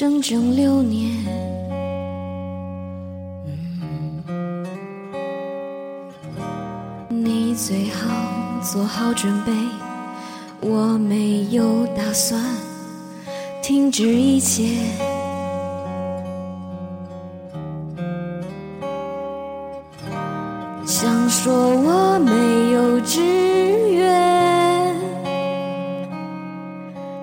整整六年。你最好做好准备，我没有打算停止一切。想说我没有志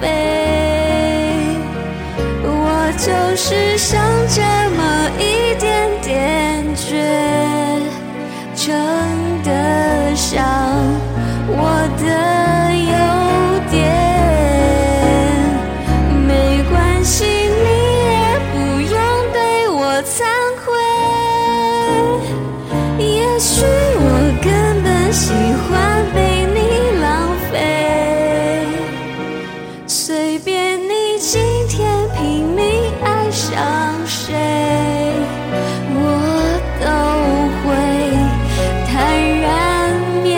飞。我就是想这么一点点倔，称得上我的优点。没关系，你也不用对我惭愧。你今天拼命爱上谁，我都会坦然面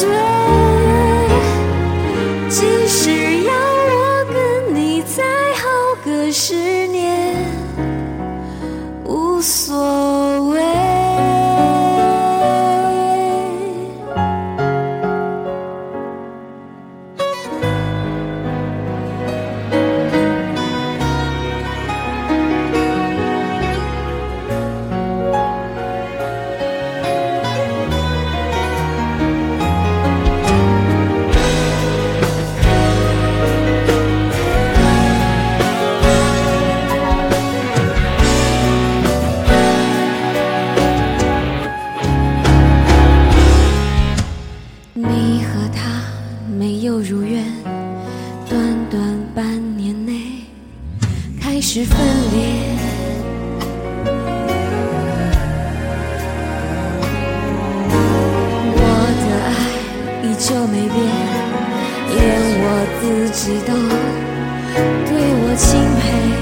对。即使要我跟你再好个十年，无所谓。开始分裂。我的爱依旧没变，连我自己都对我钦佩。